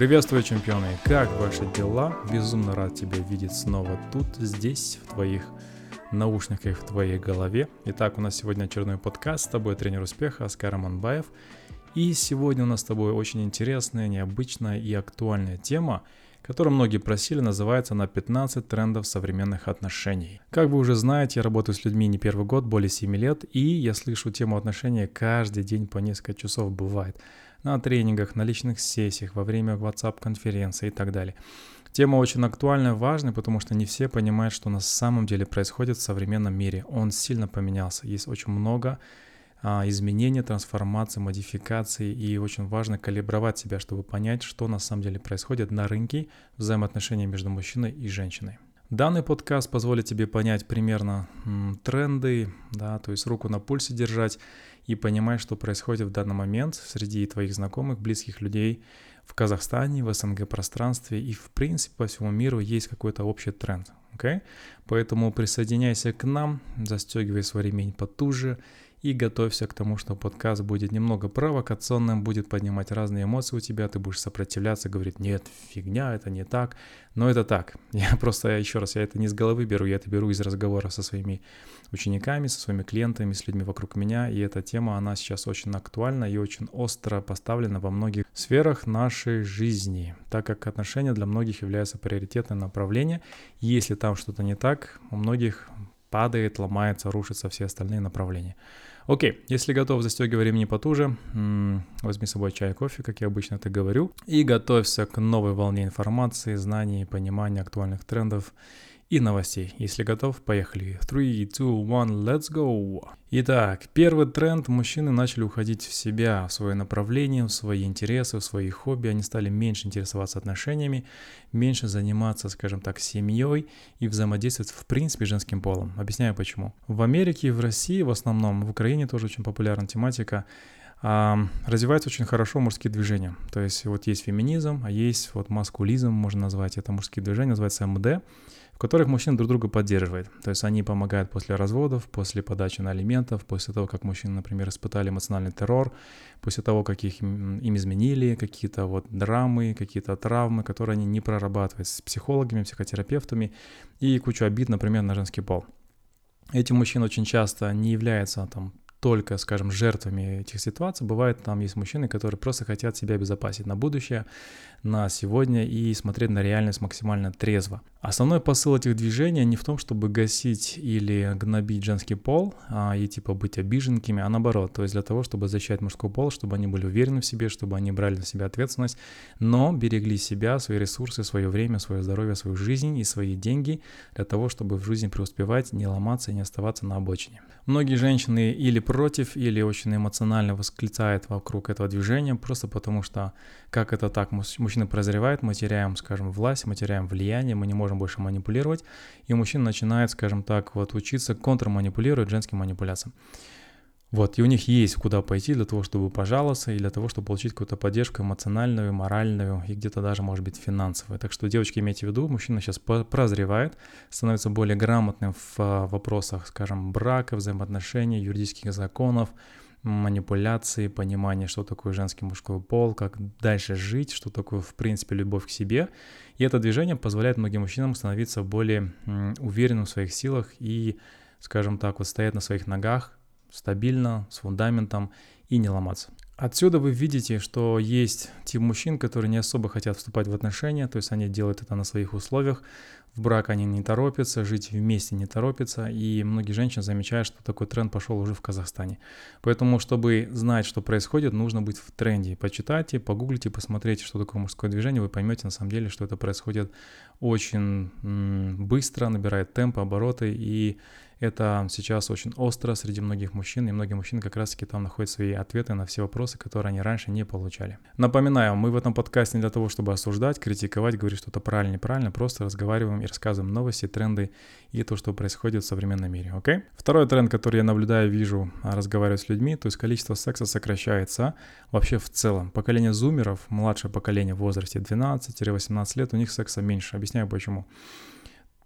Приветствую, чемпионы! Как ваши дела? Безумно рад тебя видеть снова тут, здесь, в твоих наушниках, в твоей голове. Итак, у нас сегодня очередной подкаст. С тобой тренер успеха Оскар Манбаев. И сегодня у нас с тобой очень интересная, необычная и актуальная тема, которую многие просили, называется на 15 трендов современных отношений. Как вы уже знаете, я работаю с людьми не первый год, более 7 лет, и я слышу тему отношений каждый день по несколько часов бывает на тренингах, на личных сессиях, во время WhatsApp-конференции и так далее. Тема очень актуальна и важная, потому что не все понимают, что на самом деле происходит в современном мире. Он сильно поменялся. Есть очень много а, изменений, трансформаций, модификаций, и очень важно калибровать себя, чтобы понять, что на самом деле происходит на рынке взаимоотношений между мужчиной и женщиной. Данный подкаст позволит тебе понять примерно м, тренды, да, то есть руку на пульсе держать и понимать, что происходит в данный момент среди твоих знакомых, близких людей в Казахстане, в СНГ пространстве и в принципе по всему миру есть какой-то общий тренд. Okay? Поэтому присоединяйся к нам, застегивай свой ремень потуже и готовься к тому, что подкаст будет немного провокационным, будет поднимать разные эмоции у тебя, ты будешь сопротивляться, говорить, нет, фигня, это не так, но это так. Я просто, еще раз, я это не с головы беру, я это беру из разговора со своими учениками, со своими клиентами, с людьми вокруг меня, и эта тема, она сейчас очень актуальна и очень остро поставлена во многих сферах нашей жизни, так как отношения для многих являются приоритетным направлением. Если там что-то не так, у многих падает, ломается, рушится все остальные направления. Окей, если готов, застегивай ремни потуже, возьми с собой чай, кофе, как я обычно это говорю, и готовься к новой волне информации, знаний, понимания актуальных трендов и новостей. Если готов, поехали. 3, 2, 1, let's go! Итак, первый тренд. Мужчины начали уходить в себя, в свое направление, в свои интересы, в свои хобби. Они стали меньше интересоваться отношениями, меньше заниматься, скажем так, семьей и взаимодействовать в принципе женским полом. Объясняю почему. В Америке и в России в основном, в Украине тоже очень популярна тематика развиваются очень хорошо мужские движения. То есть вот есть феминизм, а есть вот маскулизм, можно назвать это мужские движения, называется МД которых мужчина друг друга поддерживает. То есть они помогают после разводов, после подачи на алиментов, после того, как мужчины, например, испытали эмоциональный террор, после того, как их им изменили, какие-то вот драмы, какие-то травмы, которые они не прорабатывают с психологами, психотерапевтами и кучу обид, например, на женский пол. Эти мужчины очень часто не являются там только, скажем, жертвами этих ситуаций. Бывает, там есть мужчины, которые просто хотят себя обезопасить на будущее, на сегодня и смотреть на реальность максимально трезво. Основной посыл этих движений не в том, чтобы гасить или гнобить женский пол а, и типа быть обиженкими, а наоборот, то есть для того, чтобы защищать мужской пол, чтобы они были уверены в себе, чтобы они брали на себя ответственность, но берегли себя, свои ресурсы, свое время, свое здоровье, свою жизнь и свои деньги для того, чтобы в жизни преуспевать, не ломаться и не оставаться на обочине. Многие женщины или против, или очень эмоционально восклицают вокруг этого движения, просто потому что как это так, мужчина прозревает, мы теряем, скажем, власть, мы теряем влияние, мы не можем больше манипулировать, и мужчина начинает, скажем так, вот учиться контрманипулировать женским манипуляциям. Вот, и у них есть куда пойти для того, чтобы пожаловаться, и для того, чтобы получить какую-то поддержку эмоциональную, моральную и где-то даже, может быть, финансовую. Так что, девочки, имейте в виду, мужчина сейчас прозревает, становится более грамотным в а, вопросах, скажем, брака, взаимоотношений, юридических законов, манипуляции, понимание, что такое женский мужской пол, как дальше жить, что такое, в принципе, любовь к себе. И это движение позволяет многим мужчинам становиться более уверенным в своих силах и, скажем так, вот стоять на своих ногах стабильно, с фундаментом и не ломаться. Отсюда вы видите, что есть тип мужчин, которые не особо хотят вступать в отношения, то есть они делают это на своих условиях, в брак они не торопятся, жить вместе не торопятся, и многие женщины замечают, что такой тренд пошел уже в Казахстане. Поэтому, чтобы знать, что происходит, нужно быть в тренде. Почитайте, погуглите, посмотрите, что такое мужское движение, вы поймете на самом деле, что это происходит очень быстро, набирает темпы, обороты, и это сейчас очень остро среди многих мужчин, и многие мужчины как раз-таки там находят свои ответы на все вопросы, которые они раньше не получали. Напоминаю, мы в этом подкасте не для того, чтобы осуждать, критиковать, говорить что-то правильно, неправильно, просто разговариваем и рассказываем новости, тренды и то, что происходит в современном мире, окей? Okay? Второй тренд, который я наблюдаю, вижу, а, разговариваю с людьми, то есть количество секса сокращается вообще в целом. Поколение зумеров, младшее поколение в возрасте 12-18 лет, у них секса меньше. Объясняю почему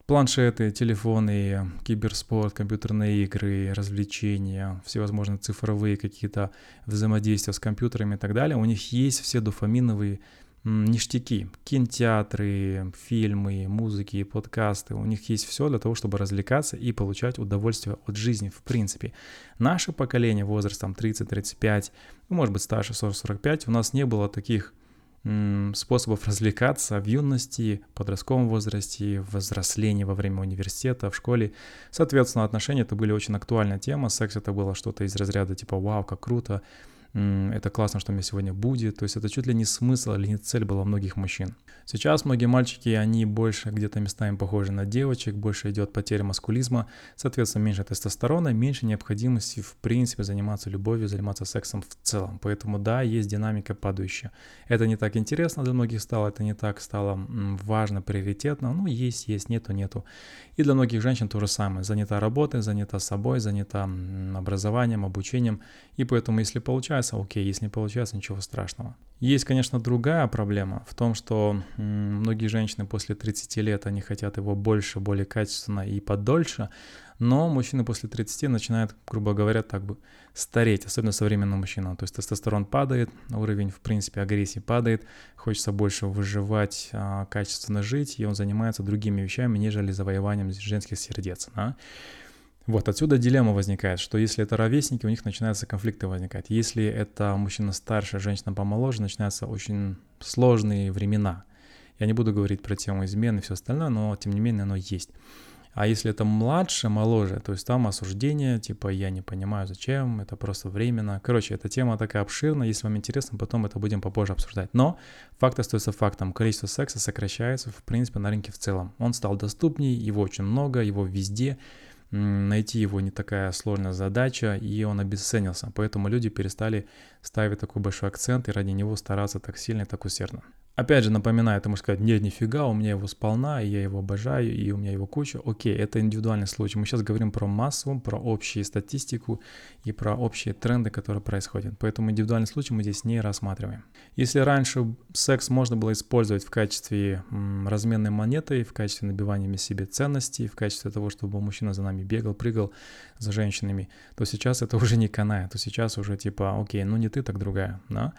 планшеты, телефоны, киберспорт, компьютерные игры, развлечения, всевозможные цифровые какие-то взаимодействия с компьютерами и так далее, у них есть все дофаминовые ништяки, кинотеатры, фильмы, музыки, подкасты. У них есть все для того, чтобы развлекаться и получать удовольствие от жизни в принципе. Наше поколение возрастом 30-35, ну, может быть старше 40-45, у нас не было таких способов развлекаться в юности, подростковом возрасте, в взрослении во время университета, в школе. Соответственно, отношения это были очень актуальная тема. Секс это было что-то из разряда типа «Вау, как круто!» Это классно, что у меня сегодня будет. То есть это чуть ли не смысл или не цель была многих мужчин. Сейчас многие мальчики, они больше где-то местами похожи на девочек, больше идет потеря маскулизма, соответственно, меньше тестостерона, меньше необходимости в принципе заниматься любовью, заниматься сексом в целом. Поэтому да, есть динамика падающая. Это не так интересно для многих стало, это не так стало важно, приоритетно. Ну, есть, есть, нету, нету. И для многих женщин то же самое. Занята работой, занята собой, занята образованием, обучением. И поэтому, если получается, окей, если не получается, ничего страшного. Есть, конечно, другая проблема в том, что многие женщины после 30 лет, они хотят его больше, более качественно и подольше, но мужчины после 30 начинают, грубо говоря, так бы стареть, особенно современный мужчина. То есть тестостерон падает, уровень, в принципе, агрессии падает, хочется больше выживать, а, качественно жить, и он занимается другими вещами, нежели завоеванием женских сердец. Да? Вот отсюда дилемма возникает, что если это ровесники, у них начинаются конфликты возникать. Если это мужчина старше, женщина помоложе, начинаются очень сложные времена. Я не буду говорить про тему измены и все остальное, но тем не менее оно есть. А если это младше, моложе, то есть там осуждение, типа я не понимаю зачем, это просто временно. Короче, эта тема такая обширная, если вам интересно, потом это будем попозже обсуждать. Но факт остается фактом, количество секса сокращается в принципе на рынке в целом. Он стал доступнее, его очень много, его везде, найти его не такая сложная задача, и он обесценился. Поэтому люди перестали ставить такой большой акцент и ради него стараться так сильно и так усердно. Опять же, напоминаю, ты можешь сказать, нет, нифига, у меня его сполна, и я его обожаю, и у меня его куча. Окей, это индивидуальный случай. Мы сейчас говорим про массу, про общую статистику и про общие тренды, которые происходят. Поэтому индивидуальный случай мы здесь не рассматриваем. Если раньше секс можно было использовать в качестве разменной монеты, в качестве набивания себе ценностей, в качестве того, чтобы мужчина за нами бегал, прыгал за женщинами, то сейчас это уже не канает, то сейчас уже типа, окей, ну не ты, так другая, да?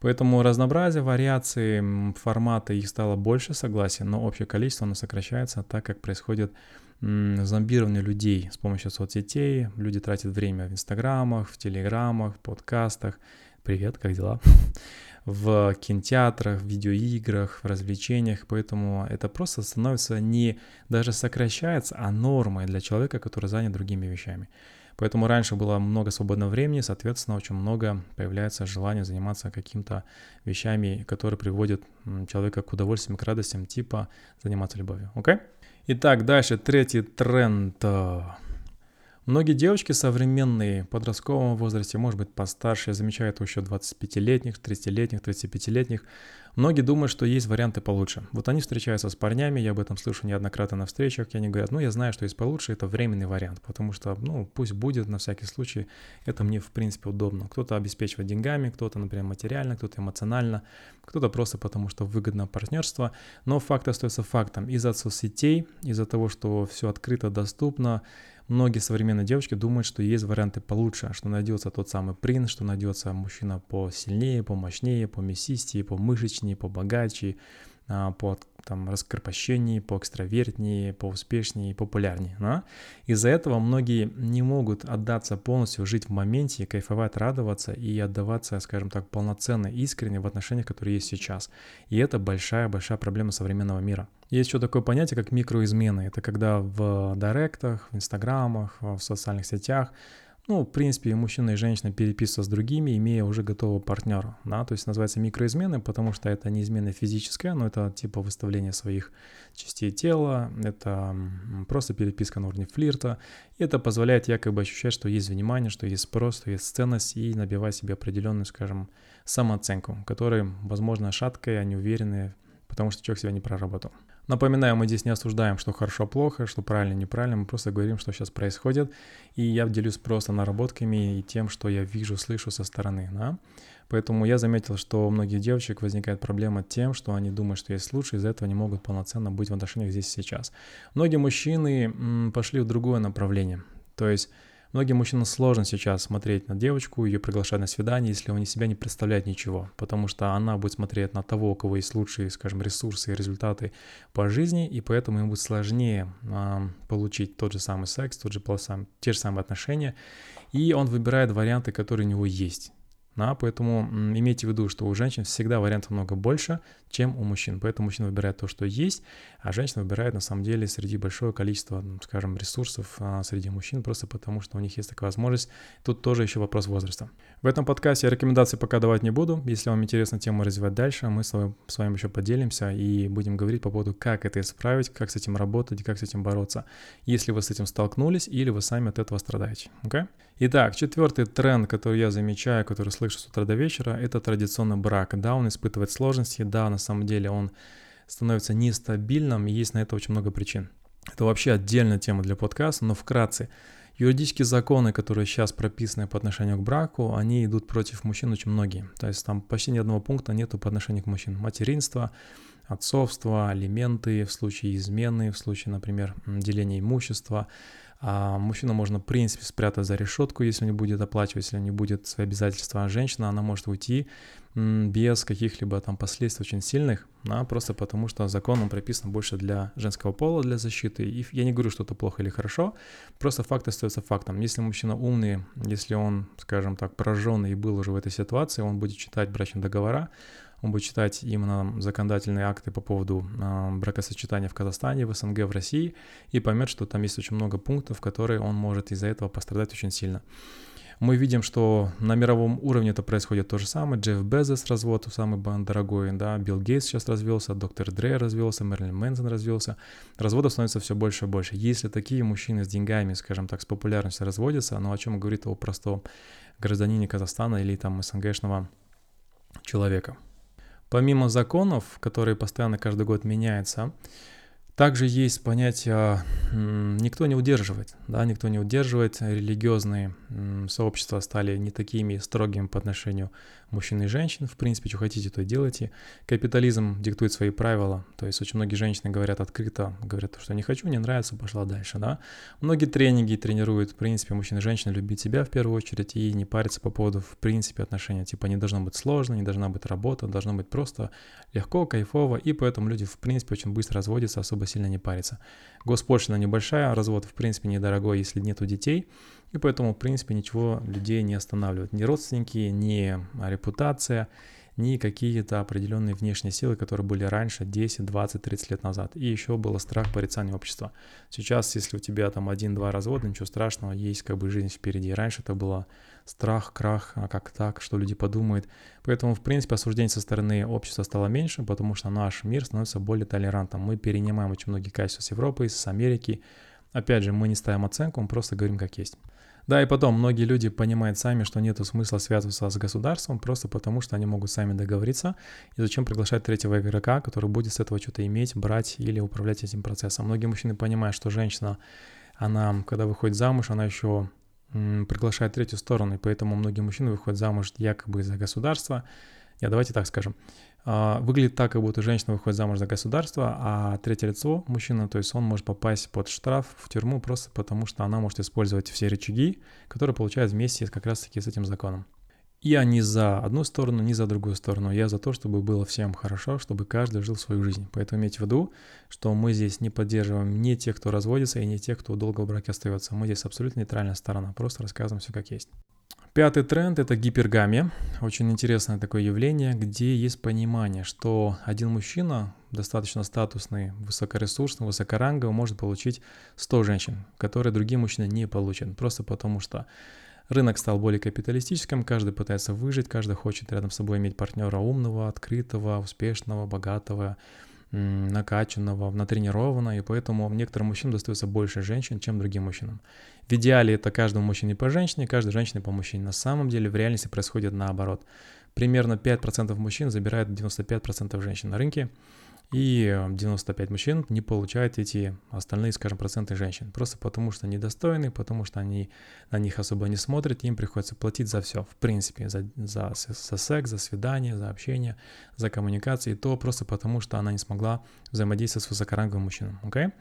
Поэтому разнообразие, вариации, формата их стало больше, согласен, но общее количество оно сокращается, так как происходит зомбирование людей с помощью соцсетей. Люди тратят время в инстаграмах, в телеграмах, в подкастах. Привет, как дела? в кинотеатрах, в видеоиграх, в развлечениях, поэтому это просто становится не даже сокращается, а нормой для человека, который занят другими вещами. Поэтому раньше было много свободного времени, соответственно, очень много появляется желание заниматься какими-то вещами, которые приводят человека к удовольствиям, к радостям, типа заниматься любовью. Окей? Okay? Итак, дальше третий тренд. Многие девочки современные, в подростковом возрасте, может быть постарше, я замечаю это еще 25-летних, 30-летних, 35-летних, Многие думают, что есть варианты получше. Вот они встречаются с парнями, я об этом слышу неоднократно на встречах, и они говорят, ну, я знаю, что есть получше, это временный вариант, потому что, ну, пусть будет на всякий случай, это мне, в принципе, удобно. Кто-то обеспечивает деньгами, кто-то, например, материально, кто-то эмоционально, кто-то просто потому, что выгодно партнерство, но факт остается фактом. Из-за соцсетей, из-за того, что все открыто, доступно, Многие современные девочки думают, что есть варианты получше, что найдется тот самый принц, что найдется мужчина посильнее, помощнее, по мясистее, по мышечнее, побогаче, по там, раскрепощеннее, по экстравертнее, по успешнее, популярнее. Да? Из-за этого многие не могут отдаться полностью, жить в моменте, кайфовать, радоваться и отдаваться, скажем так, полноценно, искренне в отношениях, которые есть сейчас. И это большая-большая проблема современного мира. Есть еще такое понятие, как микроизмены. Это когда в директах, в инстаграмах, в социальных сетях ну, в принципе, и мужчина и женщина переписываются с другими, имея уже готового партнера, да, то есть называется микроизмены, потому что это не измена физическая, но это типа выставление своих частей тела, это просто переписка на уровне флирта, и это позволяет якобы ощущать, что есть внимание, что есть спрос, что есть ценность, и набивать себе определенную, скажем, самооценку, которая, возможно, шаткая, неуверенная, потому что человек себя не проработал. Напоминаю, мы здесь не осуждаем, что хорошо, плохо, что правильно, неправильно, мы просто говорим, что сейчас происходит, и я делюсь просто наработками и тем, что я вижу, слышу со стороны, да. Поэтому я заметил, что у многих девочек возникает проблема тем, что они думают, что есть лучше, из-за этого не могут полноценно быть в отношениях здесь сейчас. Многие мужчины пошли в другое направление, то есть Многим мужчинам сложно сейчас смотреть на девочку, ее приглашать на свидание, если он из себя не представляет ничего, потому что она будет смотреть на того, у кого есть лучшие, скажем, ресурсы и результаты по жизни, и поэтому ему будет сложнее э, получить тот же самый секс, тот же, те же самые отношения, и он выбирает варианты, которые у него есть. Да, поэтому имейте в виду, что у женщин всегда вариантов много больше, чем у мужчин. Поэтому мужчина выбирает то, что есть, а женщина выбирает на самом деле среди большого количества, скажем, ресурсов а, среди мужчин, просто потому что у них есть такая возможность. Тут тоже еще вопрос возраста. В этом подкасте я рекомендации пока давать не буду. Если вам интересна тему развивать дальше, мы с вами, с вами еще поделимся и будем говорить по поводу, как это исправить, как с этим работать, как с этим бороться, если вы с этим столкнулись или вы сами от этого страдаете. Okay? Итак, четвертый тренд, который я замечаю, который слышу с утра до вечера, это традиционный брак. Да, он испытывает сложности, да, на самом деле он становится нестабильным, и есть на это очень много причин. Это вообще отдельная тема для подкаста, но вкратце. Юридические законы, которые сейчас прописаны по отношению к браку, они идут против мужчин очень многие. То есть там почти ни одного пункта нету по отношению к мужчинам. Материнство, отцовство, алименты в случае измены, в случае, например, деления имущества, а мужчину можно, в принципе, спрятать за решетку, если не будет оплачивать, если не будет свои обязательства. А женщина, она может уйти без каких-либо там последствий очень сильных, да, просто потому что законом прописано больше для женского пола, для защиты. И я не говорю, что это плохо или хорошо, просто факт остается фактом. Если мужчина умный, если он, скажем так, пораженный и был уже в этой ситуации, он будет читать брачные договора, он будет читать именно законодательные акты по поводу э, бракосочетания в Казахстане, в СНГ, в России, и поймет, что там есть очень много пунктов, которые он может из-за этого пострадать очень сильно. Мы видим, что на мировом уровне это происходит то же самое. Джефф Безос развод, самый дорогой, да, Билл Гейтс сейчас развелся, доктор Дре развелся, Мерлин Мэнсон развелся. Разводов становится все больше и больше. Если такие мужчины с деньгами, скажем так, с популярностью разводятся, ну о чем говорит о простом гражданине Казахстана или там СНГшного человека. Помимо законов, которые постоянно каждый год меняются, также есть понятие «никто не удерживает». Да, никто не удерживает. Религиозные сообщества стали не такими строгими по отношению мужчин и женщин. В принципе, что хотите, то делайте. Капитализм диктует свои правила. То есть очень многие женщины говорят открыто, говорят, что не хочу, не нравится, пошла дальше. Да? Многие тренинги тренируют, в принципе, мужчин и женщин любить себя в первую очередь и не париться по поводу, в принципе, отношения. Типа не должно быть сложно, не должна быть работа, должно быть просто легко, кайфово. И поэтому люди, в принципе, очень быстро разводятся, особо сильно не париться. Госпошлина небольшая, развод в принципе недорогой, если нету детей, и поэтому в принципе ничего людей не останавливает. Ни родственники, ни репутация, ни какие-то определенные внешние силы, которые были раньше, 10, 20, 30 лет назад. И еще было страх порицания общества. Сейчас, если у тебя там один-два развода, ничего страшного, есть как бы жизнь впереди. Раньше это было страх, крах, а как так, что люди подумают. Поэтому, в принципе, осуждение со стороны общества стало меньше, потому что наш мир становится более толерантным. Мы перенимаем очень многие качества с Европы, с Америки. Опять же, мы не ставим оценку, мы просто говорим как есть. Да, и потом, многие люди понимают сами, что нет смысла связываться с государством, просто потому что они могут сами договориться, и зачем приглашать третьего игрока, который будет с этого что-то иметь, брать или управлять этим процессом. Многие мужчины понимают, что женщина, она, когда выходит замуж, она еще приглашает третью сторону, и поэтому многие мужчины выходят замуж якобы за государство. Я давайте так скажем. А, выглядит так, как будто женщина выходит замуж за государство, а третье лицо, мужчина, то есть он может попасть под штраф в тюрьму просто потому, что она может использовать все рычаги, которые получает вместе как раз-таки с этим законом. Я не за одну сторону, не за другую сторону. Я за то, чтобы было всем хорошо, чтобы каждый жил свою жизнь. Поэтому имейте в виду, что мы здесь не поддерживаем ни тех, кто разводится, и не тех, кто долго в браке остается. Мы здесь абсолютно нейтральная сторона, просто рассказываем все как есть. Пятый тренд – это гипергамия. Очень интересное такое явление, где есть понимание, что один мужчина, достаточно статусный, высокоресурсный, высокоранговый, может получить 100 женщин, которые другие мужчины не получат. Просто потому что Рынок стал более капиталистическим, каждый пытается выжить, каждый хочет рядом с собой иметь партнера умного, открытого, успешного, богатого, накачанного, натренированного, и поэтому некоторым мужчинам достается больше женщин, чем другим мужчинам. В идеале это каждому мужчине по женщине, каждой женщине по мужчине. На самом деле в реальности происходит наоборот. Примерно 5% мужчин забирают 95% женщин на рынке, И 95 мужчин не получают эти остальные, скажем, проценты женщин. Просто потому что недостойны, потому что они на них особо не смотрят, им приходится платить за все, в принципе, за, за, за секс, за свидание, за общение, за коммуникации, то просто потому, что она не смогла взаимодействовать с высокоранговым мужчиной. Okay?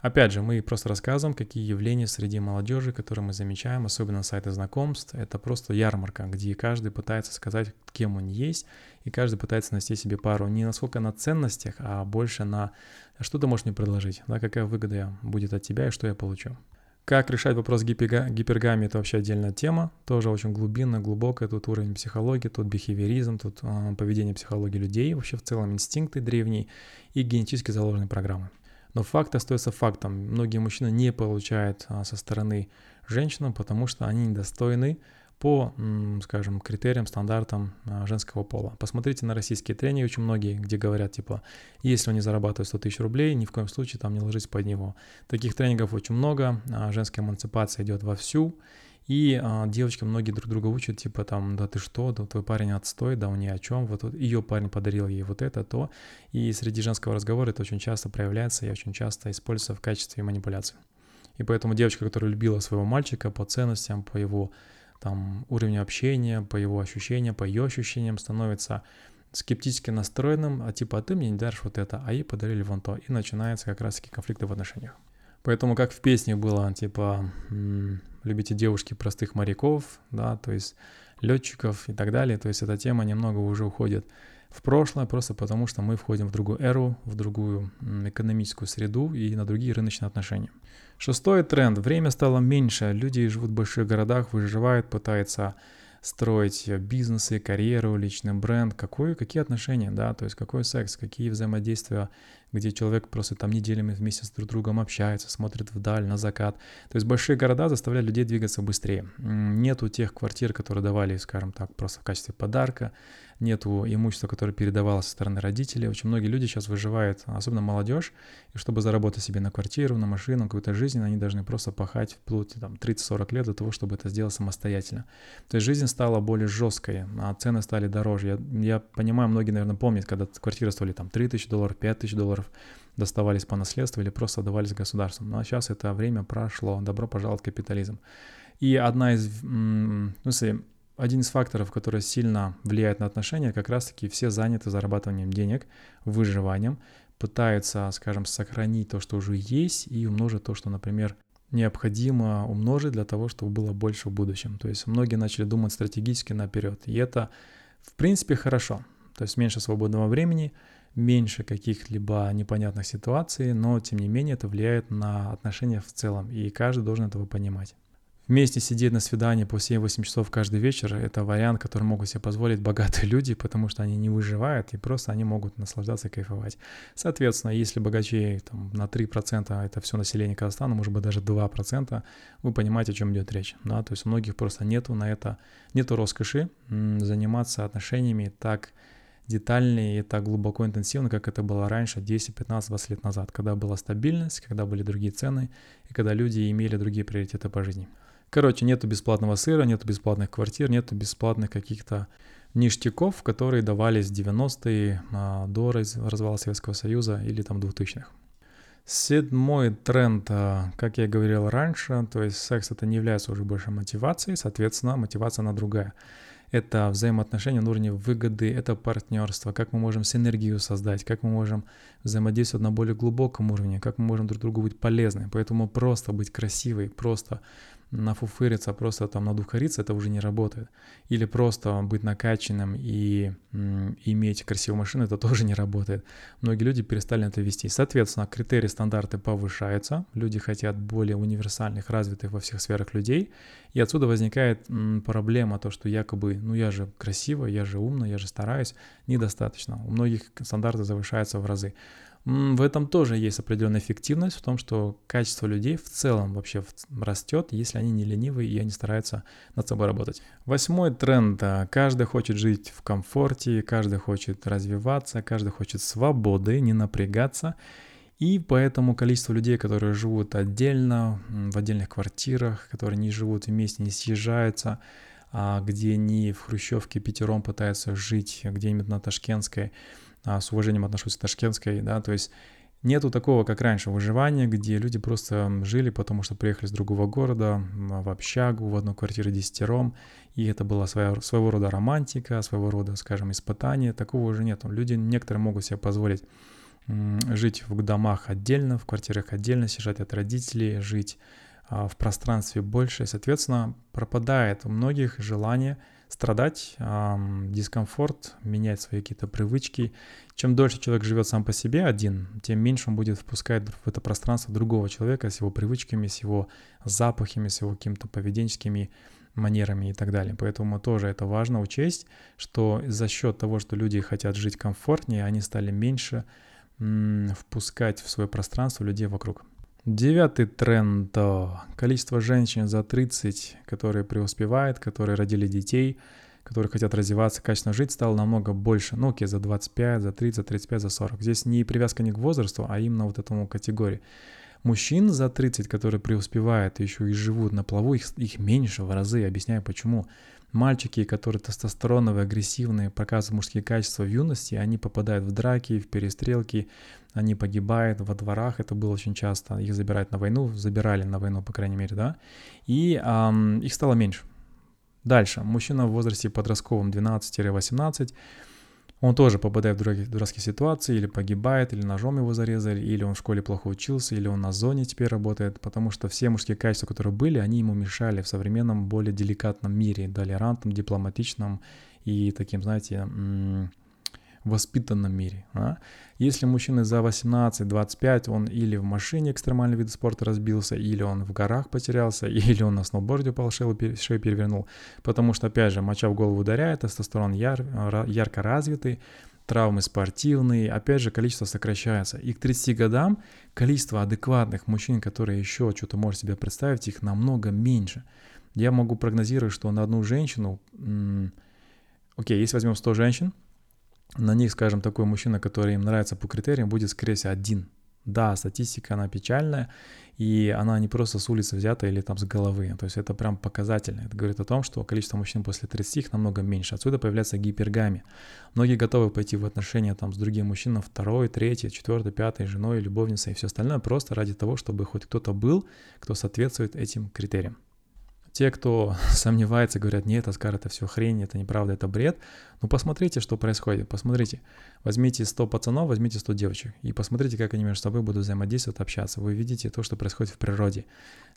Опять же, мы просто рассказываем, какие явления среди молодежи, которые мы замечаем, особенно сайты знакомств. Это просто ярмарка, где каждый пытается сказать, кем он есть, и каждый пытается найти себе пару не насколько на ценностях, а больше на что ты можешь мне предложить, да, какая выгода будет от тебя и что я получу. Как решать вопрос гиперга- гипергамии – это вообще отдельная тема, тоже очень глубинная, глубокая. Тут уровень психологии, тут бихевиоризм, тут э, поведение психологии людей, вообще в целом инстинкты древние и генетически заложенные программы. Но факт остается фактом. Многие мужчины не получают а, со стороны женщин, потому что они недостойны по, скажем, критериям, стандартам а, женского пола. Посмотрите на российские тренинги, очень многие, где говорят, типа, если он не зарабатывает 100 тысяч рублей, ни в коем случае там не ложись под него. Таких тренингов очень много, а, женская эмансипация идет вовсю, и а, девочки многие друг друга учат, типа там, да ты что, да твой парень отстой, да он ни о чем, вот, вот ее парень подарил ей вот это, то. И среди женского разговора это очень часто проявляется и очень часто используется в качестве манипуляции. И поэтому девочка, которая любила своего мальчика по ценностям, по его там уровню общения, по его ощущениям, по ее ощущениям, становится скептически настроенным, а типа, а ты мне не даришь вот это, а ей подарили вон то. И начинается как раз-таки конфликты в отношениях. Поэтому как в песне было, типа, любите девушки простых моряков, да, то есть летчиков и так далее, то есть эта тема немного уже уходит в прошлое, просто потому что мы входим в другую эру, в другую экономическую среду и на другие рыночные отношения. Шестой тренд. Время стало меньше, люди живут в больших городах, выживают, пытаются строить бизнесы, карьеру, личный бренд, какой, какие отношения, да, то есть какой секс, какие взаимодействия, где человек просто там неделями вместе с друг другом общается, смотрит вдаль, на закат. То есть большие города заставляют людей двигаться быстрее. Нету тех квартир, которые давали, скажем так, просто в качестве подарка, нету имущества, которое передавалось со стороны родителей. Очень многие люди сейчас выживают, особенно молодежь, и чтобы заработать себе на квартиру, на машину, какую-то жизнь, они должны просто пахать вплоть там 30-40 лет для того, чтобы это сделать самостоятельно. То есть жизнь стала более жесткой, а цены стали дороже. Я, я понимаю, многие, наверное, помнят, когда квартиры стоили там 3 тысячи долларов, 5 тысяч долларов, доставались по наследству или просто давались государством. Но сейчас это время прошло. Добро пожаловать в капитализм. И одна из, ну, если один из факторов, который сильно влияет на отношения, как раз-таки все заняты зарабатыванием денег, выживанием, пытаются, скажем, сохранить то, что уже есть, и умножить то, что, например, необходимо умножить для того, чтобы было больше в будущем. То есть многие начали думать стратегически наперед, и это, в принципе, хорошо. То есть меньше свободного времени, меньше каких-либо непонятных ситуаций, но тем не менее это влияет на отношения в целом, и каждый должен этого понимать. Вместе сидеть на свидании по 7-8 часов каждый вечер – это вариант, который могут себе позволить богатые люди, потому что они не выживают, и просто они могут наслаждаться кайфовать. Соответственно, если богачей там, на 3% это все население Казахстана, может быть даже 2%, вы понимаете, о чем идет речь. Да? То есть у многих просто нету на это, нету роскоши заниматься отношениями так детально и так глубоко интенсивно, как это было раньше, 10, 15, 20 лет назад, когда была стабильность, когда были другие цены, и когда люди имели другие приоритеты по жизни. Короче, нету бесплатного сыра, нету бесплатных квартир, нету бесплатных каких-то ништяков, которые давались в 90-е а, до развала Советского Союза или там 2000-х. Седьмой тренд, а, как я говорил раньше, то есть секс это не является уже больше мотивацией, соответственно, мотивация на другая. Это взаимоотношения на уровне выгоды, это партнерство, как мы можем синергию создать, как мы можем взаимодействовать на более глубоком уровне, как мы можем друг другу быть полезны. Поэтому просто быть красивой, просто нафуфыриться, просто там надухариться, это уже не работает. Или просто быть накачанным и, и иметь красивую машину, это тоже не работает. Многие люди перестали на это вести. Соответственно, критерии, стандарты повышаются, люди хотят более универсальных, развитых во всех сферах людей, и отсюда возникает проблема, то, что якобы, ну я же красивая, я же умная, я же стараюсь, недостаточно. У многих стандарты завышаются в разы. В этом тоже есть определенная эффективность в том, что качество людей в целом вообще растет, если они не ленивые и они стараются над собой работать. Восьмой тренд. Каждый хочет жить в комфорте, каждый хочет развиваться, каждый хочет свободы, не напрягаться. И поэтому количество людей, которые живут отдельно, в отдельных квартирах, которые не живут вместе, не съезжаются, а где они в Хрущевке пятером пытаются жить где-нибудь на Ташкентской, а, с уважением отношусь к ташкентской, да, то есть Нету такого, как раньше, выживания, где люди просто жили, потому что приехали с другого города, в общагу, в одну квартиру десятером, и это была своя, своего рода романтика, своего рода, скажем, испытание. Такого уже нету. Люди некоторые могут себе позволить жить в домах отдельно, в квартирах отдельно, съезжать от родителей, жить а, в пространстве больше. Соответственно, пропадает у многих желание страдать, дискомфорт, менять свои какие-то привычки. Чем дольше человек живет сам по себе один, тем меньше он будет впускать в это пространство другого человека с его привычками, с его запахами, с его какими-то поведенческими манерами и так далее. Поэтому тоже это важно учесть, что за счет того, что люди хотят жить комфортнее, они стали меньше впускать в свое пространство людей вокруг. Девятый тренд. Количество женщин за 30, которые преуспевают, которые родили детей, которые хотят развиваться, качественно жить, стало намного больше. Ну, окей, за 25, за 30, за 35, за 40. Здесь не привязка не к возрасту, а именно вот этому категории. Мужчин за 30, которые преуспевают, еще и живут на плаву, их, их меньше в разы. Объясняю почему. Мальчики, которые тестостероновые, агрессивные, показывают мужские качества в юности, они попадают в драки, в перестрелки, они погибают во дворах, это было очень часто, их забирают на войну, забирали на войну, по крайней мере, да, и эм, их стало меньше. Дальше, мужчина в возрасте подростковом 12-18, он тоже попадает в дурацкие ситуации, или погибает, или ножом его зарезали, или он в школе плохо учился, или он на зоне теперь работает, потому что все мужские качества, которые были, они ему мешали в современном, более деликатном мире, толерантном, дипломатичном и таким, знаете, воспитанном мире. А? Если мужчина за 18-25, он или в машине экстремальный вид спорта разбился, или он в горах потерялся, или он на сноуборде упал, шею, перевернул. Потому что, опять же, моча в голову ударяет, тестостерон яр, ярко развитый, травмы спортивные, опять же, количество сокращается. И к 30 годам количество адекватных мужчин, которые еще что-то может себе представить, их намного меньше. Я могу прогнозировать, что на одну женщину, окей, если возьмем 100 женщин, на них, скажем, такой мужчина, который им нравится по критериям, будет, скорее всего, один. Да, статистика, она печальная, и она не просто с улицы взята или там с головы. То есть это прям показательно. Это говорит о том, что количество мужчин после 30 их намного меньше. Отсюда появляется гипергами. Многие готовы пойти в отношения там с другим мужчиной, второй, третий, четвертый, пятый, женой, любовницей и все остальное, просто ради того, чтобы хоть кто-то был, кто соответствует этим критериям. Те, кто сомневается, говорят, нет, Аскар, это все хрень, это неправда, это бред. Ну, посмотрите, что происходит, посмотрите. Возьмите 100 пацанов, возьмите 100 девочек и посмотрите, как они между собой будут взаимодействовать, общаться. Вы видите то, что происходит в природе.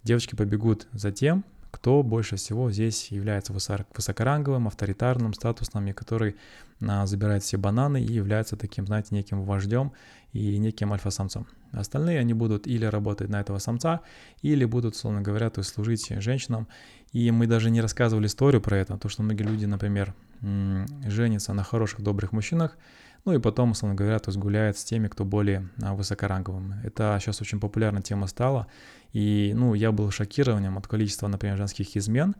Девочки побегут за тем, кто больше всего здесь является высокоранговым, авторитарным, статусным, и который а, забирает все бананы и является таким, знаете, неким вождем и неким альфа-самцом. Остальные, они будут или работать на этого самца, или будут, словно говоря, то есть служить женщинам. И мы даже не рассказывали историю про это, то, что многие люди, например, женятся на хороших, добрых мужчинах, ну и потом, условно говоря, то есть гуляет с теми, кто более а, высокоранговым. Это сейчас очень популярная тема стала. И, ну, я был шокированием от количества, например, женских измен,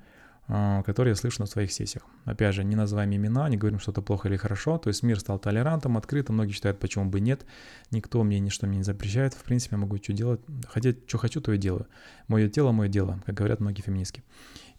которые я слышу на своих сессиях. Опять же, не называем имена, не говорим что-то плохо или хорошо. То есть мир стал толерантом, открытым. Многие считают, почему бы нет. Никто мне ничто мне не запрещает. В принципе, я могу что делать. Хотеть, что хочу, то и делаю. Мое тело, мое дело, как говорят многие феминистки.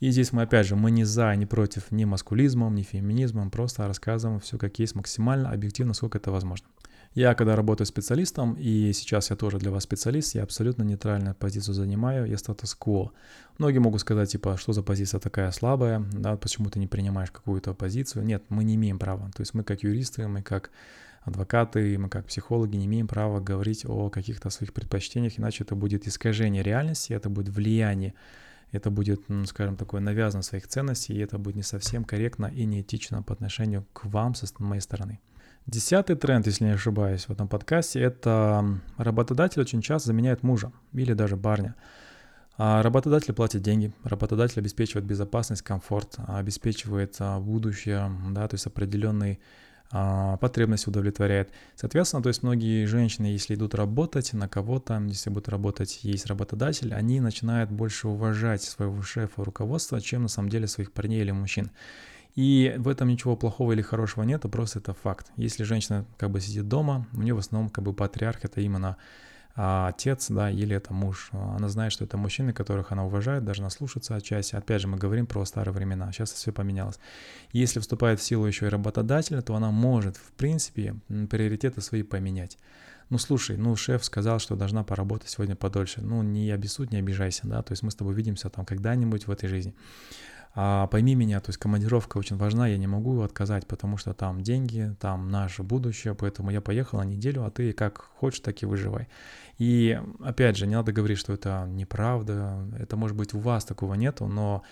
И здесь мы, опять же, мы не за, не против ни маскулизмом, ни феминизмом, просто рассказываем все как есть максимально объективно, сколько это возможно. Я, когда работаю специалистом, и сейчас я тоже для вас специалист, я абсолютно нейтральную позицию занимаю, я статус-кво. Многие могут сказать, типа, что за позиция такая слабая, да, почему ты не принимаешь какую-то позицию. Нет, мы не имеем права. То есть мы как юристы, мы как адвокаты, мы как психологи не имеем права говорить о каких-то своих предпочтениях, иначе это будет искажение реальности, это будет влияние это будет, ну, скажем, такое навязано своих ценностей, и это будет не совсем корректно и неэтично по отношению к вам со моей стороны. Десятый тренд, если не ошибаюсь, в этом подкасте, это работодатель очень часто заменяет мужа или даже парня. А работодатель платит деньги, работодатель обеспечивает безопасность, комфорт, обеспечивает а, будущее, да, то есть определенный а, потребность удовлетворяет. Соответственно, то есть многие женщины, если идут работать на кого-то, если будут работать, есть работодатель, они начинают больше уважать своего шефа, руководства, чем на самом деле своих парней или мужчин. И в этом ничего плохого или хорошего нет, просто это факт. Если женщина как бы сидит дома, у нее в основном как бы патриарх это именно а, отец, да, или это муж. Она знает, что это мужчины, которых она уважает, должна слушаться отчасти. Опять же, мы говорим про старые времена, сейчас все поменялось. Если вступает в силу еще и работодатель, то она может, в принципе, приоритеты свои поменять. Ну, слушай, ну, шеф сказал, что должна поработать сегодня подольше. Ну, не обессудь, не обижайся, да, то есть мы с тобой увидимся там когда-нибудь в этой жизни а, пойми меня, то есть командировка очень важна, я не могу отказать, потому что там деньги, там наше будущее, поэтому я поехал на неделю, а ты как хочешь, так и выживай. И опять же, не надо говорить, что это неправда, это может быть у вас такого нету, но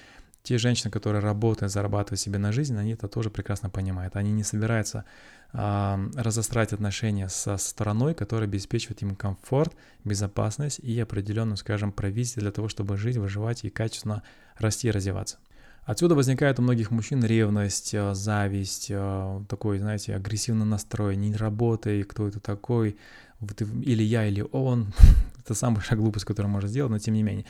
те женщины, которые работают, зарабатывают себе на жизнь, они это тоже прекрасно понимают. Они не собираются э, разострать отношения со стороной, которая обеспечивает им комфорт, безопасность и определенную, скажем, провизию для того, чтобы жить, выживать и качественно расти и развиваться. Отсюда возникает у многих мужчин ревность, э, зависть, э, такой, знаете, агрессивный настрой, не работай, кто это такой, вот или я, или он. это самая глупость, которую можно сделать, но тем не менее.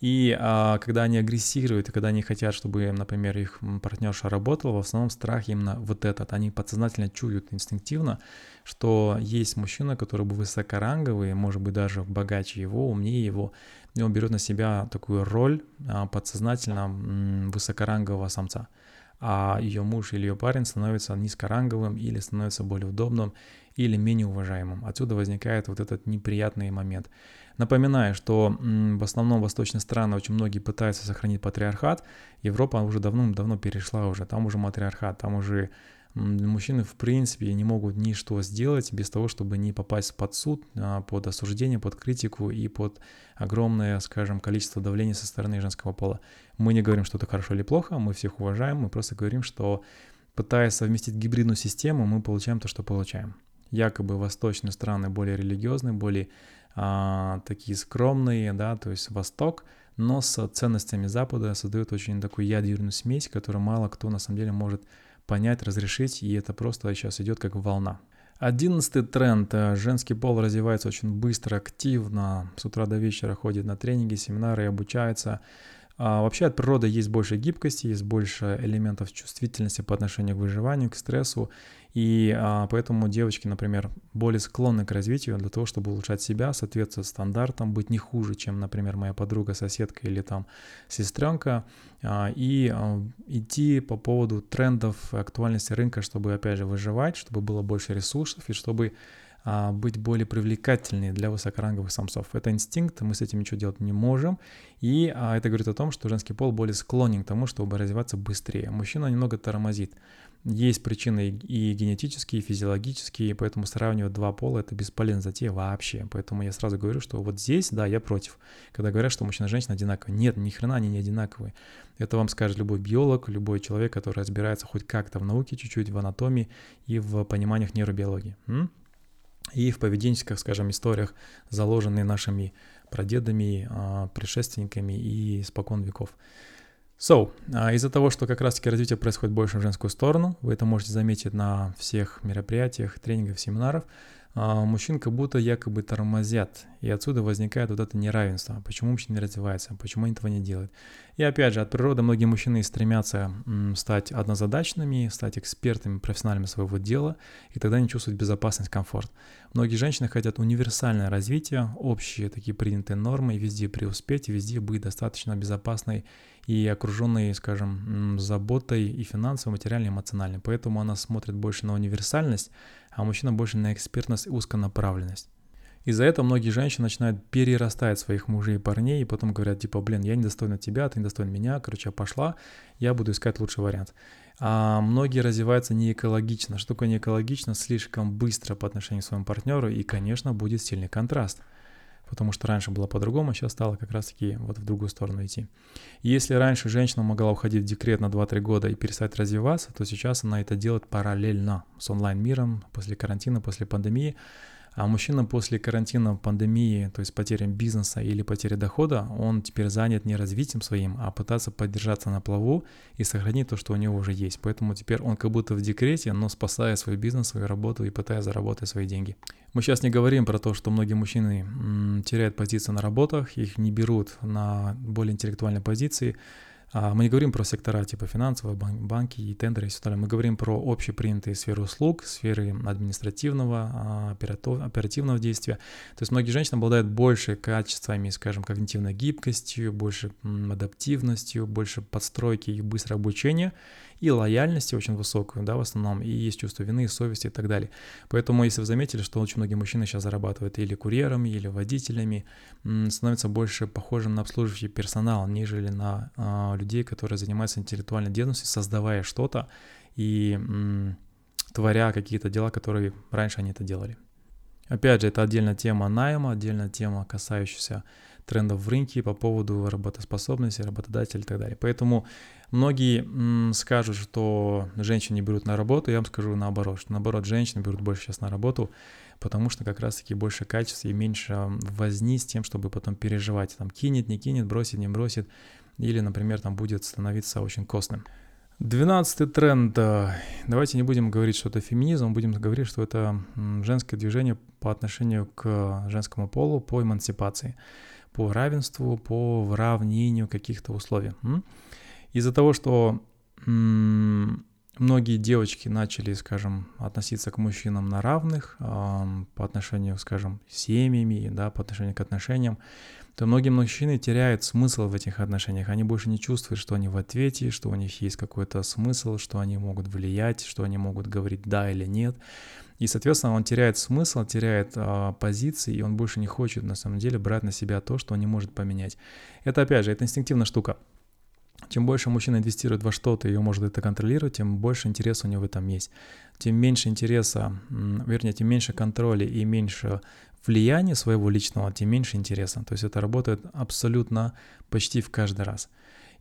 И а, когда они агрессируют, и когда они хотят, чтобы, например, их партнерша работала, в основном страх именно вот этот. Они подсознательно чуют инстинктивно, что есть мужчина, который бы высокоранговый, может быть, даже богаче его, умнее его, и он берет на себя такую роль а, подсознательно высокорангового самца а ее муж или ее парень становится низкоранговым или становится более удобным или менее уважаемым. Отсюда возникает вот этот неприятный момент. Напоминаю, что в основном восточные страны очень многие пытаются сохранить патриархат. Европа уже давно-давно перешла уже, там уже матриархат, там уже мужчины в принципе не могут ничто сделать без того, чтобы не попасть под суд, а, под осуждение, под критику и под огромное, скажем, количество давления со стороны женского пола. Мы не говорим, что это хорошо или плохо, мы всех уважаем, мы просто говорим, что пытаясь совместить гибридную систему, мы получаем то, что получаем. Якобы восточные страны более религиозные, более а, такие скромные, да, то есть Восток, но с ценностями Запада создают очень такую ядерную смесь, которую мало кто на самом деле может понять, разрешить, и это просто сейчас идет как волна. Одиннадцатый тренд. Женский пол развивается очень быстро, активно. С утра до вечера ходит на тренинги, семинары, обучается. А вообще от природы есть больше гибкости, есть больше элементов чувствительности по отношению к выживанию, к стрессу. И а, поэтому девочки, например, более склонны к развитию для того, чтобы улучшать себя, соответствовать стандартам, быть не хуже, чем, например, моя подруга, соседка или там сестренка, а, и а, идти по поводу трендов актуальности рынка, чтобы, опять же, выживать, чтобы было больше ресурсов и чтобы быть более привлекательнее для высокоранговых самцов. Это инстинкт, мы с этим ничего делать не можем. И а, это говорит о том, что женский пол более склонен к тому, чтобы развиваться быстрее. Мужчина немного тормозит. Есть причины и генетические, и физиологические, поэтому сравнивать два пола — это бесполезно затея вообще. Поэтому я сразу говорю, что вот здесь, да, я против. Когда говорят, что мужчина и женщина одинаковые. Нет, ни хрена они не одинаковые. Это вам скажет любой биолог, любой человек, который разбирается хоть как-то в науке, чуть-чуть в анатомии и в пониманиях нейробиологии. М? И в поведенческих, скажем, историях, заложенные нашими прадедами, а, предшественниками и спокон веков. So, а, из-за того, что как раз-таки развитие происходит больше в женскую сторону, вы это можете заметить на всех мероприятиях, тренингах, семинарах, мужчин как будто якобы тормозят, и отсюда возникает вот это неравенство. Почему мужчина не развивается, почему они этого не делают. И опять же, от природы многие мужчины стремятся стать однозадачными, стать экспертами, профессиональными своего дела, и тогда они чувствуют безопасность, комфорт. Многие женщины хотят универсальное развитие, общие такие принятые нормы, везде преуспеть, везде быть достаточно безопасной и окруженной, скажем, заботой и финансово, материально, эмоционально. Поэтому она смотрит больше на универсальность, а мужчина больше на экспертность и узконаправленность. Из-за этого многие женщины начинают перерастать своих мужей и парней, и потом говорят, типа, блин, я недостойна тебя, ты недостоин меня, короче, я пошла, я буду искать лучший вариант. А многие развиваются не экологично. Что такое не экологично? Слишком быстро по отношению к своему партнеру, и, конечно, будет сильный контраст – потому что раньше было по-другому, сейчас стало как раз-таки вот в другую сторону идти. Если раньше женщина могла уходить в декрет на 2-3 года и перестать развиваться, то сейчас она это делает параллельно с онлайн-миром, после карантина, после пандемии, а мужчина после карантина, пандемии, то есть потерям бизнеса или потери дохода, он теперь занят не развитием своим, а пытаться поддержаться на плаву и сохранить то, что у него уже есть. Поэтому теперь он как будто в декрете, но спасая свой бизнес, свою работу и пытаясь заработать свои деньги. Мы сейчас не говорим про то, что многие мужчины теряют позиции на работах, их не берут на более интеллектуальные позиции, мы не говорим про сектора типа финансовые, банки и тендеры и все остальное. Мы говорим про общепринятые сферы услуг, сферы административного, а, оперативного действия. То есть многие женщины обладают больше качествами, скажем, когнитивной гибкостью, больше адаптивностью, больше подстройки и быстрого обучения и лояльности очень высокую, да, в основном, и есть чувство вины, совести и так далее. Поэтому, если вы заметили, что очень многие мужчины сейчас зарабатывают или курьерами, или водителями, становятся больше похожим на обслуживающий персонал, нежели на а, людей, которые занимаются интеллектуальной деятельностью, создавая что-то и м, творя какие-то дела, которые раньше они это делали. Опять же, это отдельная тема найма, отдельная тема, касающаяся трендов в рынке по поводу работоспособности, работодателя и так далее. Поэтому многие скажут, что женщин не берут на работу, я вам скажу наоборот, что наоборот женщины берут больше сейчас на работу, потому что как раз-таки больше качества и меньше возни с тем, чтобы потом переживать, там кинет, не кинет, бросит, не бросит, или, например, там будет становиться очень костным. Двенадцатый тренд. Давайте не будем говорить, что это феминизм, будем говорить, что это женское движение по отношению к женскому полу по эмансипации по равенству, по выравнению каких-то условий. Из-за того, что многие девочки начали, скажем, относиться к мужчинам на равных по отношению, скажем, семьями, да, по отношению к отношениям, то многие мужчины теряют смысл в этих отношениях. Они больше не чувствуют, что они в ответе, что у них есть какой-то смысл, что они могут влиять, что они могут говорить да или нет. И, соответственно, он теряет смысл, теряет а, позиции, и он больше не хочет, на самом деле, брать на себя то, что он не может поменять. Это, опять же, это инстинктивная штука. Чем больше мужчина инвестирует во что-то и он может это контролировать, тем больше интереса у него в этом есть. Тем меньше интереса, вернее, тем меньше контроля и меньше влияния своего личного, тем меньше интереса. То есть это работает абсолютно почти в каждый раз.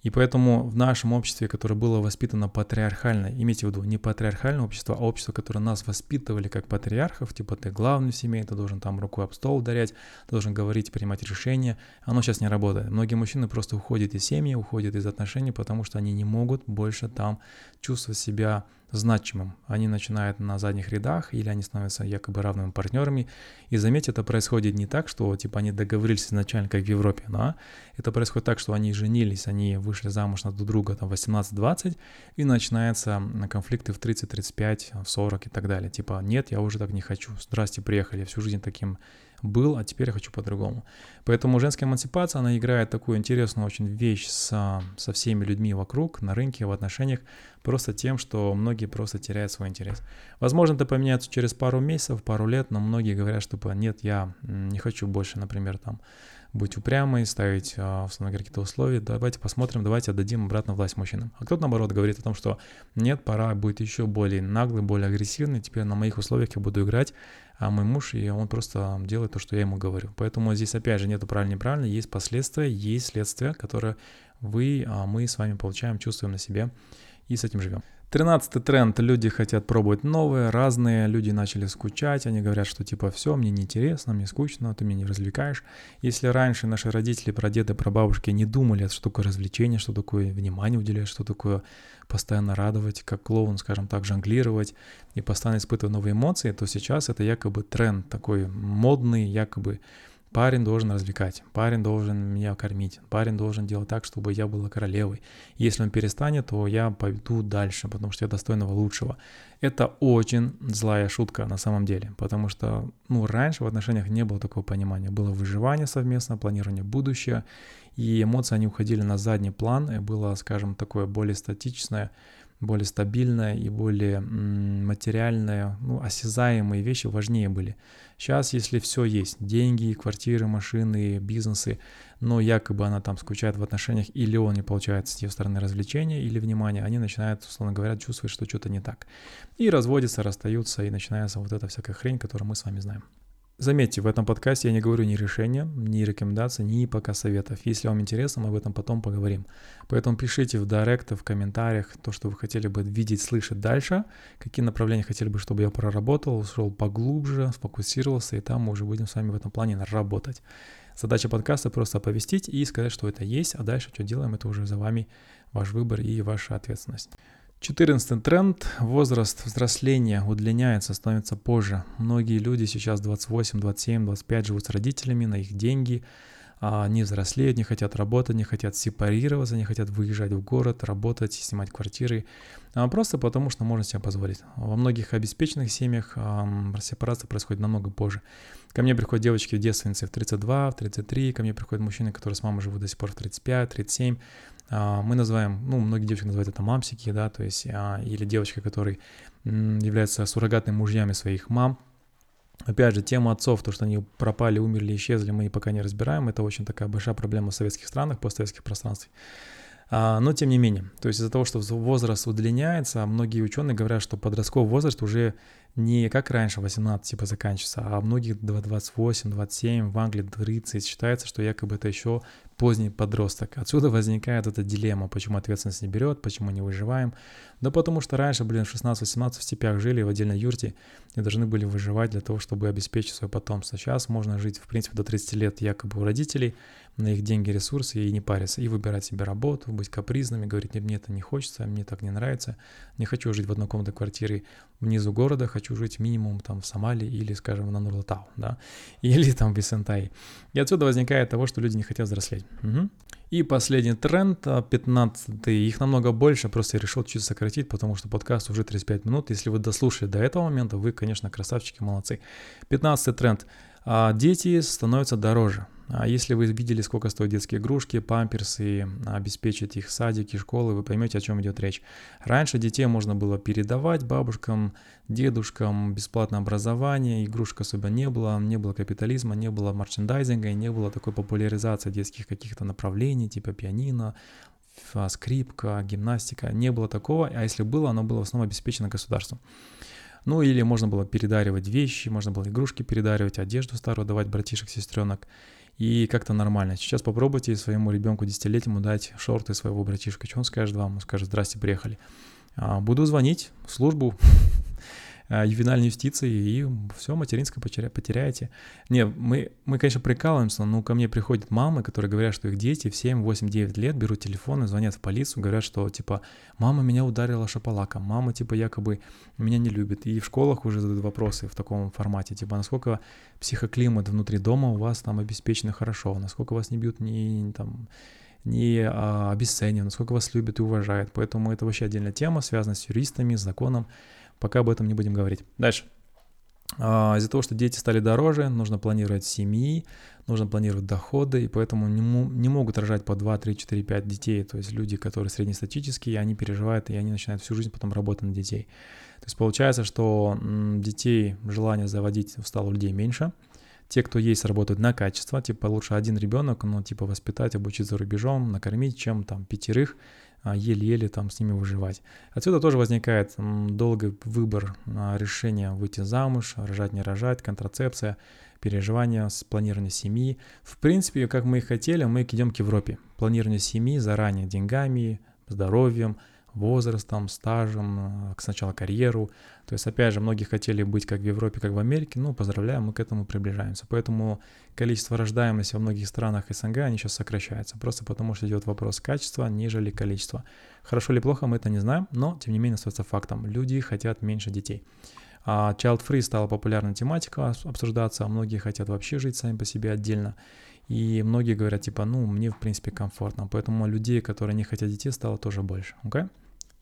И поэтому в нашем обществе, которое было воспитано патриархально, имейте в виду, не патриархальное общество, а общество, которое нас воспитывали как патриархов, типа ты главный в семье, ты должен там рукой об стол ударять, должен говорить, принимать решения, оно сейчас не работает. Многие мужчины просто уходят из семьи, уходят из отношений, потому что они не могут больше там чувствовать себя значимым. Они начинают на задних рядах или они становятся якобы равными партнерами. И заметьте, это происходит не так, что типа они договорились изначально, как в Европе, но это происходит так, что они женились, они вышли замуж на друг друга там 18-20, и начинаются конфликты в 30, 35, в 40 и так далее. Типа, нет, я уже так не хочу. Здрасте, приехали, всю жизнь таким был, а теперь я хочу по-другому. Поэтому женская эмансипация, она играет такую интересную очень вещь со, со всеми людьми вокруг, на рынке, в отношениях, просто тем, что многие просто теряют свой интерес. Возможно, это поменяется через пару месяцев, пару лет, но многие говорят, что нет, я не хочу больше, например, там, быть упрямой, ставить, а, условно говоря, какие-то условия, давайте посмотрим, давайте отдадим обратно власть мужчинам. А кто-то, наоборот, говорит о том, что нет, пора быть еще более наглый, более агрессивный, теперь на моих условиях я буду играть, а мой муж, и он просто делает то, что я ему говорю. Поэтому здесь, опять же, нету правильно неправильно, есть последствия, есть следствия, которые вы, а, мы с вами получаем, чувствуем на себе и с этим живем. Тринадцатый тренд. Люди хотят пробовать новые, разные. Люди начали скучать. Они говорят, что типа все, мне неинтересно, мне скучно, ты меня не развлекаешь. Если раньше наши родители, про деды, про бабушки не думали, что такое развлечение, что такое внимание уделять, что такое постоянно радовать, как клоун, скажем так, жонглировать и постоянно испытывать новые эмоции, то сейчас это якобы тренд такой модный, якобы Парень должен развлекать, парень должен меня кормить, парень должен делать так, чтобы я была королевой. Если он перестанет, то я пойду дальше, потому что я достойного лучшего. Это очень злая шутка на самом деле, потому что ну, раньше в отношениях не было такого понимания. Было выживание совместно, планирование будущего, и эмоции, они уходили на задний план, и было, скажем, такое более статичное, более стабильное и более материальное, ну, осязаемые вещи важнее были. Сейчас, если все есть, деньги, квартиры, машины, бизнесы, но якобы она там скучает в отношениях, или он не получает с ее стороны развлечения или внимания, они начинают, условно говоря, чувствовать, что что-то не так. И разводятся, расстаются, и начинается вот эта всякая хрень, которую мы с вами знаем. Заметьте, в этом подкасте я не говорю ни решения, ни рекомендаций, ни пока советов. Если вам интересно, мы об этом потом поговорим. Поэтому пишите в директы, в комментариях то, что вы хотели бы видеть, слышать дальше, какие направления хотели бы, чтобы я проработал, ушел поглубже, сфокусировался, и там мы уже будем с вами в этом плане работать. Задача подкаста просто оповестить и сказать, что это есть, а дальше что делаем, это уже за вами ваш выбор и ваша ответственность. Четырнадцатый тренд. Возраст взросления удлиняется, становится позже. Многие люди сейчас 28, 27, 25 живут с родителями на их деньги, а, не взрослеют, не хотят работать, не хотят сепарироваться, не хотят выезжать в город, работать, снимать квартиры, а, просто потому что можно себе позволить. Во многих обеспеченных семьях сепарация происходит намного позже. Ко мне приходят девочки девственницы в 32, в 33, ко мне приходят мужчины, которые с мамой живут до сих пор в 35, 37. А, мы называем, ну, многие девочки называют это мамсики, да, то есть, или девочки, которые являются суррогатными мужьями своих мам, Опять же, тема отцов, то, что они пропали, умерли, исчезли, мы пока не разбираем. Это очень такая большая проблема в советских странах, постсоветских пространствах. А, но тем не менее, то есть из-за того, что возраст удлиняется, многие ученые говорят, что подростковый возраст уже не как раньше 18 типа заканчивается, а многих 28, 27, в Англии 30. Считается, что якобы это еще поздний подросток. Отсюда возникает эта дилемма, почему ответственность не берет, почему не выживаем. Да потому что раньше, блин, 16-18 в степях жили в отдельной юрте и должны были выживать для того, чтобы обеспечить свое потомство. Сейчас можно жить, в принципе, до 30 лет якобы у родителей, на их деньги, ресурсы и не париться, и выбирать себе работу, быть капризными, говорить, мне это не хочется, мне так не нравится, не хочу жить в однокомнатной квартире внизу города, хочу жить минимум там в Сомали или, скажем, на Нурлатау, да, или там в Исентай. И отсюда возникает того, что люди не хотят взрослеть. Угу. И последний тренд, 15 их намного больше, просто я решил чуть сократить, потому что подкаст уже 35 минут. Если вы дослушали до этого момента, вы, конечно, красавчики, молодцы. 15 тренд. А, дети становятся дороже. А если вы видели, сколько стоят детские игрушки, памперсы, обеспечить их садики, школы, вы поймете, о чем идет речь. Раньше детей можно было передавать бабушкам, дедушкам, бесплатное образование, игрушек особо не было, не было капитализма, не было мерчендайзинга, и не было такой популяризации детских каких-то направлений, типа пианино, скрипка, гимнастика. Не было такого, а если было, оно было в основном обеспечено государством. Ну или можно было передаривать вещи, можно было игрушки передаривать, одежду старую давать братишек, сестренок и как-то нормально. Сейчас попробуйте своему ребенку десятилетнему дать шорты своего братишка. Что он скажет вам? Он скажет, здрасте, приехали. А, буду звонить в службу ювенальной юстиции, и все, материнское потеряете. Не, мы, мы, конечно, прикалываемся, но ко мне приходят мамы, которые говорят, что их дети в 7, 8, 9 лет берут телефон и звонят в полицию, говорят, что, типа, мама меня ударила шапалаком, мама, типа, якобы меня не любит. И в школах уже задают вопросы в таком формате, типа, насколько психоклимат внутри дома у вас там обеспечен хорошо, насколько вас не бьют ни там не а, обесценивают, насколько вас любят и уважают. Поэтому это вообще отдельная тема, связанная с юристами, с законом. Пока об этом не будем говорить. Дальше. А, из-за того, что дети стали дороже, нужно планировать семьи, нужно планировать доходы, и поэтому не, не могут рожать по 2, 3, 4, 5 детей. То есть люди, которые среднестатические, они переживают, и они начинают всю жизнь потом работать на детей. То есть получается, что детей, желание заводить стало у людей меньше. Те, кто есть, работают на качество, типа лучше один ребенок, но типа воспитать, обучить за рубежом, накормить, чем там пятерых еле-еле там с ними выживать. Отсюда тоже возникает долгий выбор а, решения выйти замуж, рожать, не рожать, контрацепция, переживания, планирование семьи. В принципе, как мы и хотели, мы идем к Европе. Планирование семьи заранее деньгами, здоровьем, возрастом, стажем, э, сначала карьеру. То есть, опять же, многие хотели быть как в Европе, как в Америке. Ну, поздравляем, мы к этому приближаемся. Поэтому количество рождаемости во многих странах СНГ, они сейчас сокращаются. Просто потому что идет вопрос качества, нежели количества. Хорошо или плохо, мы это не знаем, но, тем не менее, остается фактом. Люди хотят меньше детей. А child free стала популярной тематика обсуждаться, многие хотят вообще жить сами по себе отдельно. И многие говорят, типа, ну, мне, в принципе, комфортно. Поэтому людей, которые не хотят детей, стало тоже больше. Okay?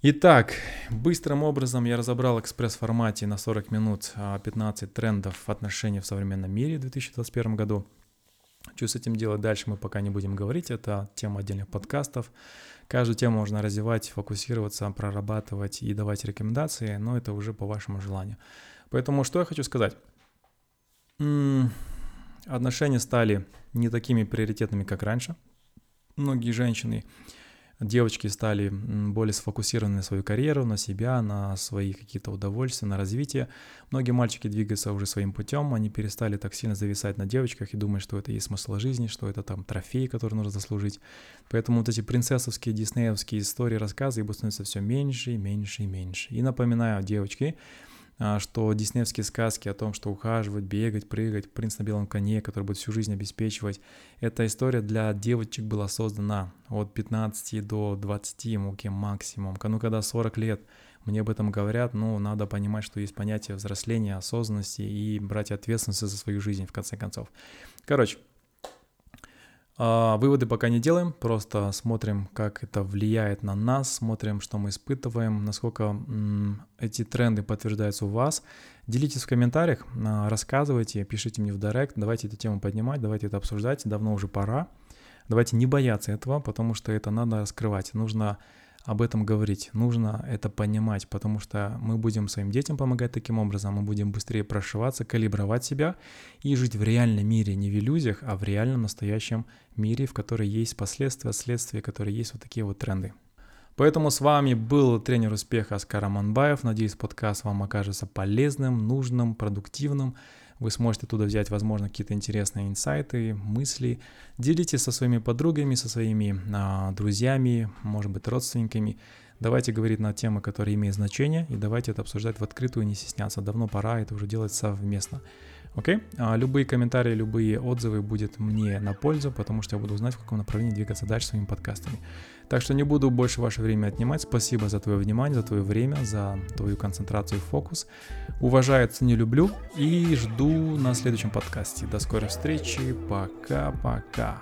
Итак, быстрым образом я разобрал экспресс-формате на 40 минут 15 а, трендов отношений в современном мире в 2021 году. Что с этим делать дальше, мы пока не будем говорить. Это тема отдельных подкастов. Каждую тему можно развивать, фокусироваться, прорабатывать и давать рекомендации, но это уже по вашему желанию. Поэтому что я хочу сказать? М-м, отношения стали не такими приоритетными, как раньше. Многие женщины девочки стали более сфокусированы на свою карьеру, на себя, на свои какие-то удовольствия, на развитие. Многие мальчики двигаются уже своим путем, они перестали так сильно зависать на девочках и думать, что это есть смысл жизни, что это там трофей, который нужно заслужить. Поэтому вот эти принцессовские, диснеевские истории, рассказы их становятся все меньше и меньше и меньше. И напоминаю, девочки, что диснеевские сказки о том, что ухаживать, бегать, прыгать, принц на белом коне, который будет всю жизнь обеспечивать, эта история для девочек была создана от 15 до 20, муки максимум. Ну, когда 40 лет мне об этом говорят, ну, надо понимать, что есть понятие взросления, осознанности и брать ответственность за свою жизнь, в конце концов. Короче, А, выводы пока не делаем, просто смотрим, как это влияет на нас, смотрим, что мы испытываем, насколько эти тренды подтверждаются у вас. Делитесь в комментариях, а, рассказывайте, пишите мне в директ, давайте эту тему поднимать, давайте это обсуждать, давно уже пора. Давайте не бояться этого, потому что это надо раскрывать. Нужно об этом говорить, нужно это понимать, потому что мы будем своим детям помогать таким образом, мы будем быстрее прошиваться, калибровать себя и жить в реальном мире, не в иллюзиях, а в реальном настоящем мире, в котором есть последствия, следствия, которые есть вот такие вот тренды. Поэтому с вами был тренер успеха Аскар Аманбаев. Надеюсь, подкаст вам окажется полезным, нужным, продуктивным. Вы сможете оттуда взять, возможно, какие-то интересные инсайты, мысли. Делитесь со своими подругами, со своими а, друзьями, может быть, родственниками. Давайте говорить на темы, которые имеют значение, и давайте это обсуждать в открытую, не стесняться. Давно пора это уже делать совместно. Окей? А любые комментарии, любые отзывы будет мне на пользу, потому что я буду знать, в каком направлении двигаться дальше своими подкастами. Так что не буду больше ваше время отнимать. Спасибо за твое внимание, за твое время, за твою концентрацию и фокус. Уважаю, не люблю и жду на следующем подкасте. До скорой встречи. Пока-пока.